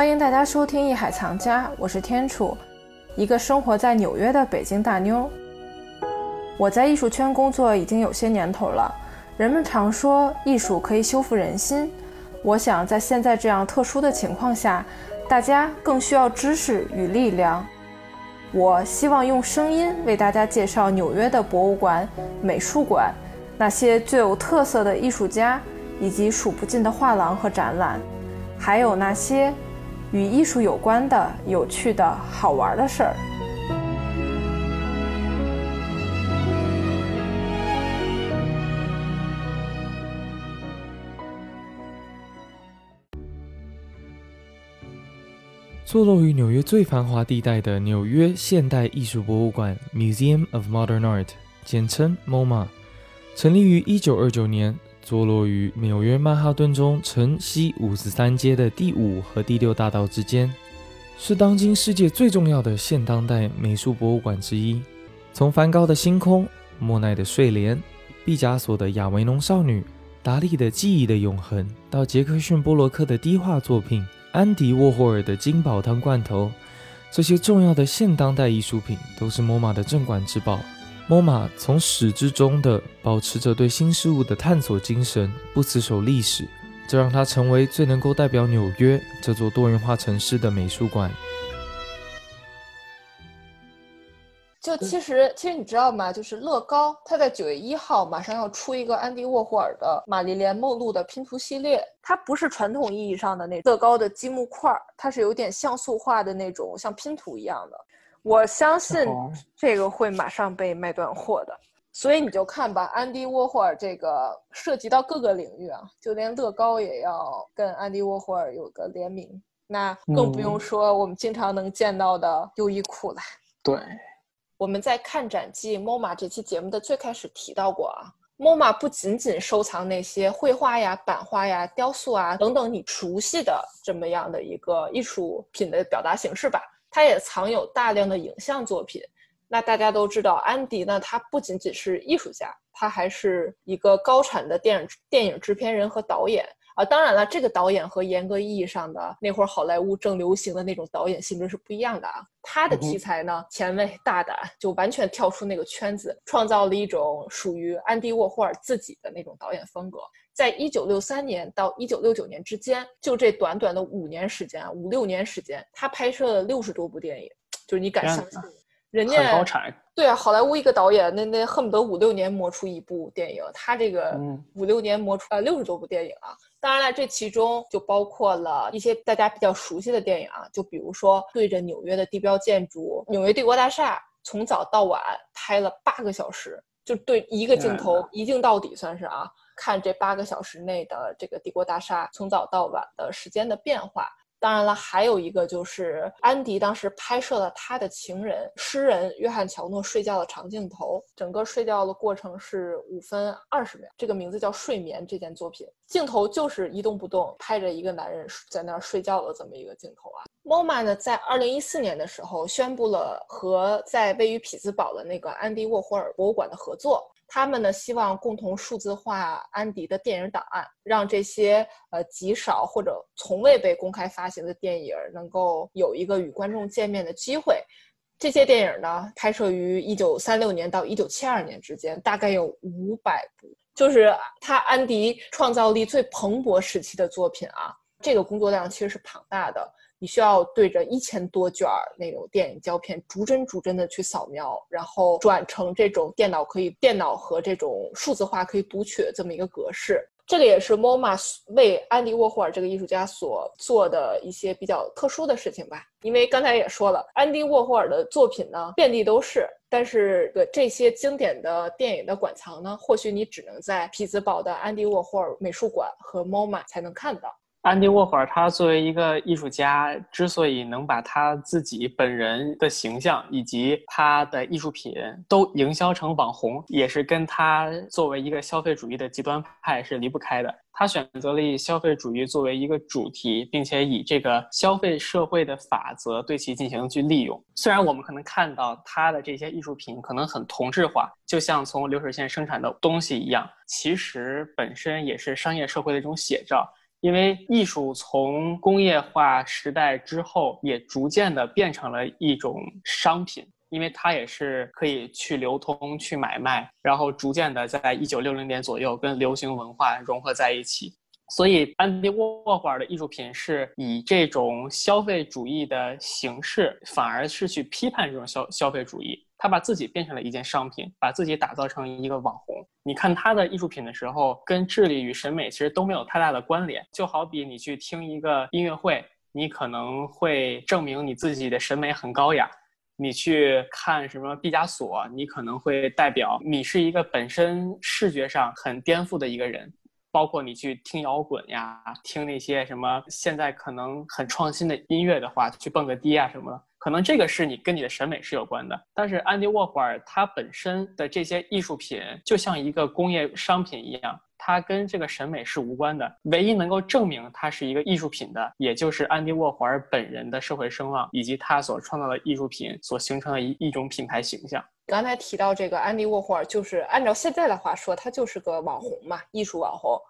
欢迎大家收听《艺海藏家》，我是天楚，一个生活在纽约的北京大妞。我在艺术圈工作已经有些年头了，人们常说艺术可以修复人心。我想在现在这样特殊的情况下，大家更需要知识与力量。我希望用声音为大家介绍纽约的博物馆、美术馆，那些最有特色的艺术家，以及数不尽的画廊和展览，还有那些。与艺术有关的有趣的好玩的事儿。坐落于纽约最繁华地带的纽约现代艺术博物馆 （Museum of Modern Art），简称 MoMA，成立于1929年。坐落于纽约曼哈顿中城西五十三街的第五和第六大道之间，是当今世界最重要的现当代美术博物馆之一。从梵高的星空、莫奈的睡莲、毕加索的亚维农少女、达利的记忆的永恒，到杰克逊波洛克的低画作品、安迪沃霍尔的金宝汤罐头，这些重要的现当代艺术品都是 MoMA 的镇馆之宝。MoMA 从始至终的保持着对新事物的探索精神，不死守历史，这让它成为最能够代表纽约这座多元化城市的美术馆。就其实，其实你知道吗？就是乐高，它在九月一号马上要出一个安迪沃霍尔的玛丽莲梦露的拼图系列。它不是传统意义上的那乐高的积木块，它是有点像素化的那种，像拼图一样的。我相信这个会马上被卖断货的，所以你就看吧，安迪沃霍尔这个涉及到各个领域啊，就连乐高也要跟安迪沃霍尔有个联名，那更不用说我们经常能见到的优衣库了。对，我们在看展记 MoMA 这期节目的最开始提到过啊，MoMA 不仅仅收藏那些绘画呀、版画呀、雕塑啊等等你熟悉的这么样的一个艺术品的表达形式吧。它也藏有大量的影像作品。那大家都知道，安迪呢，他不仅仅是艺术家，他还是一个高产的电影电影制片人和导演啊。当然了，这个导演和严格意义上的那会儿好莱坞正流行的那种导演性质是不一样的啊。他的题材呢，前卫大胆，就完全跳出那个圈子，创造了一种属于安迪沃霍尔自己的那种导演风格。在一九六三年到一九六九年之间，就这短短的五年时间啊，五六年时间，他拍摄了六十多部电影，就是你敢相信？人家高产。对啊，好莱坞一个导演，那那恨不得五六年磨出一部电影，他这个五六年磨出来六十多部电影啊！当然了，这其中就包括了一些大家比较熟悉的电影啊，就比如说对着纽约的地标建筑——纽约帝国大厦，从早到晚拍了八个小时，就对一个镜头一镜到底，算是啊。看这八个小时内的这个帝国大厦从早到晚的时间的变化。当然了，还有一个就是安迪当时拍摄了他的情人诗人约翰乔诺睡觉的长镜头，整个睡觉的过程是五分二十秒。这个名字叫《睡眠》这件作品，镜头就是一动不动拍着一个男人在那儿睡觉的这么一个镜头啊。MoMA 呢，在二零一四年的时候宣布了和在位于匹兹堡的那个安迪沃霍尔博物馆的合作。他们呢，希望共同数字化安迪的电影档案，让这些呃极少或者从未被公开发行的电影能够有一个与观众见面的机会。这些电影呢，拍摄于一九三六年到一九七二年之间，大概有五百部，就是他安迪创造力最蓬勃时期的作品啊。这个工作量其实是庞大的。你需要对着一千多卷那种电影胶片逐帧逐帧的去扫描，然后转成这种电脑可以电脑和这种数字化可以读取的这么一个格式。这个也是 MoMA 为安迪沃霍尔这个艺术家所做的一些比较特殊的事情吧。因为刚才也说了，安迪沃霍尔的作品呢遍地都是，但是的这些经典的电影的馆藏呢，或许你只能在匹兹堡的安迪沃霍尔美术馆和 MoMA 才能看到。安迪沃霍尔，他作为一个艺术家，之所以能把他自己本人的形象以及他的艺术品都营销成网红，也是跟他作为一个消费主义的极端派是离不开的。他选择了以消费主义作为一个主题，并且以这个消费社会的法则对其进行去利用。虽然我们可能看到他的这些艺术品可能很同质化，就像从流水线生产的东西一样，其实本身也是商业社会的一种写照。因为艺术从工业化时代之后，也逐渐的变成了一种商品，因为它也是可以去流通、去买卖，然后逐渐的在一九六零年左右跟流行文化融合在一起。所以，安迪沃霍尔的艺术品是以这种消费主义的形式，反而是去批判这种消消费主义。他把自己变成了一件商品，把自己打造成一个网红。你看他的艺术品的时候，跟智力与审美其实都没有太大的关联。就好比你去听一个音乐会，你可能会证明你自己的审美很高雅；你去看什么毕加索，你可能会代表你是一个本身视觉上很颠覆的一个人。包括你去听摇滚呀，听那些什么现在可能很创新的音乐的话，去蹦个迪啊什么的。可能这个是你跟你的审美是有关的，但是安迪沃霍尔他本身的这些艺术品就像一个工业商品一样，它跟这个审美是无关的。唯一能够证明它是一个艺术品的，也就是安迪沃霍尔本人的社会声望以及他所创造的艺术品所形成的一一种品牌形象。刚才提到这个安迪沃霍尔，就是按照现在的话说，他就是个网红嘛，艺术网红。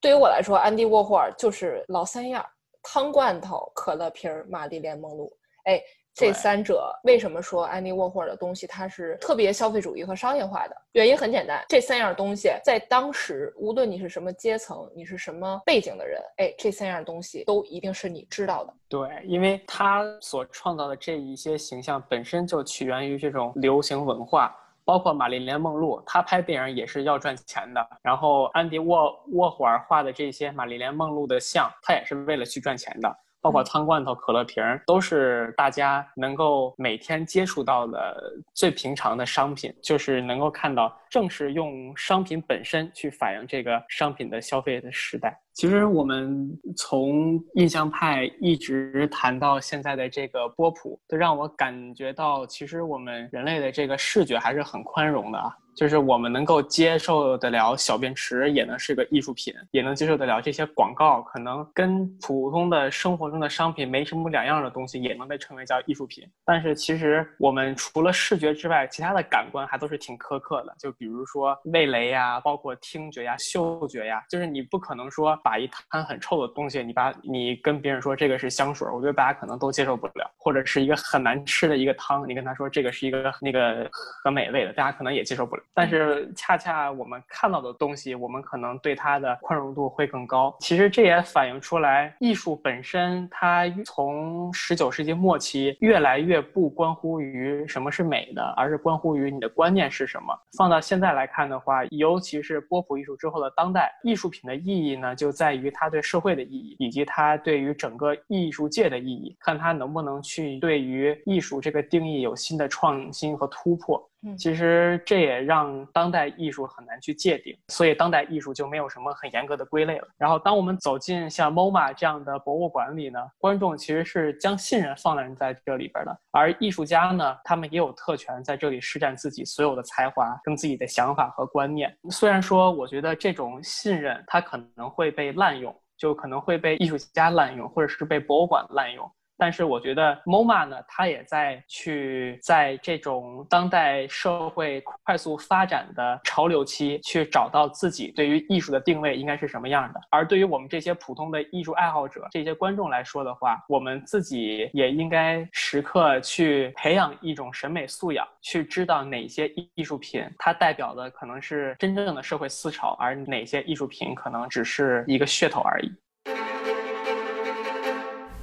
对于我来说，安迪沃霍尔就是老三样：汤罐头、可乐瓶、玛丽莲梦露。哎。这三者为什么说安迪沃霍尔的东西它是特别消费主义和商业化的？原因很简单，这三样东西在当时，无论你是什么阶层，你是什么背景的人，哎，这三样东西都一定是你知道的。对，因为他所创造的这一些形象本身就起源于这种流行文化，包括玛丽莲梦露，她拍电影也是要赚钱的。然后安迪沃沃霍尔画的这些玛丽莲梦露的像，他也是为了去赚钱的。包括汤罐头、可乐瓶儿，都是大家能够每天接触到的最平常的商品，就是能够看到，正是用商品本身去反映这个商品的消费的时代。其实我们从印象派一直谈到现在的这个波普，都让我感觉到，其实我们人类的这个视觉还是很宽容的啊。就是我们能够接受得了小便池，也能是个艺术品，也能接受得了这些广告，可能跟普通的生活中的商品没什么两样的东西，也能被称为叫艺术品。但是其实我们除了视觉之外，其他的感官还都是挺苛刻的。就比如说味蕾呀，包括听觉呀、嗅觉呀，就是你不可能说把一滩很臭的东西，你把你跟别人说这个是香水，我觉得大家可能都接受不了。或者是一个很难吃的一个汤，你跟他说这个是一个那个很美味的，大家可能也接受不了。但是恰恰我们看到的东西，我们可能对它的宽容度会更高。其实这也反映出来，艺术本身它从十九世纪末期越来越不关乎于什么是美的，而是关乎于你的观念是什么。放到现在来看的话，尤其是波普艺术之后的当代艺术品的意义呢，就在于它对社会的意义，以及它对于整个艺术界的意义，看它能不能去对于艺术这个定义有新的创新和突破。其实这也让当代艺术很难去界定，所以当代艺术就没有什么很严格的归类了。然后，当我们走进像 MoMA 这样的博物馆里呢，观众其实是将信任放在这里边的，而艺术家呢，他们也有特权在这里施展自己所有的才华跟自己的想法和观念。虽然说，我觉得这种信任它可能会被滥用，就可能会被艺术家滥用，或者是被博物馆滥用。但是我觉得 MoMA 呢，它也在去在这种当代社会快速发展的潮流期，去找到自己对于艺术的定位应该是什么样的。而对于我们这些普通的艺术爱好者、这些观众来说的话，我们自己也应该时刻去培养一种审美素养，去知道哪些艺术品它代表的可能是真正的社会思潮，而哪些艺术品可能只是一个噱头而已。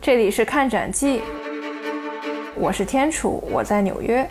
这里是看展记，我是天楚，我在纽约。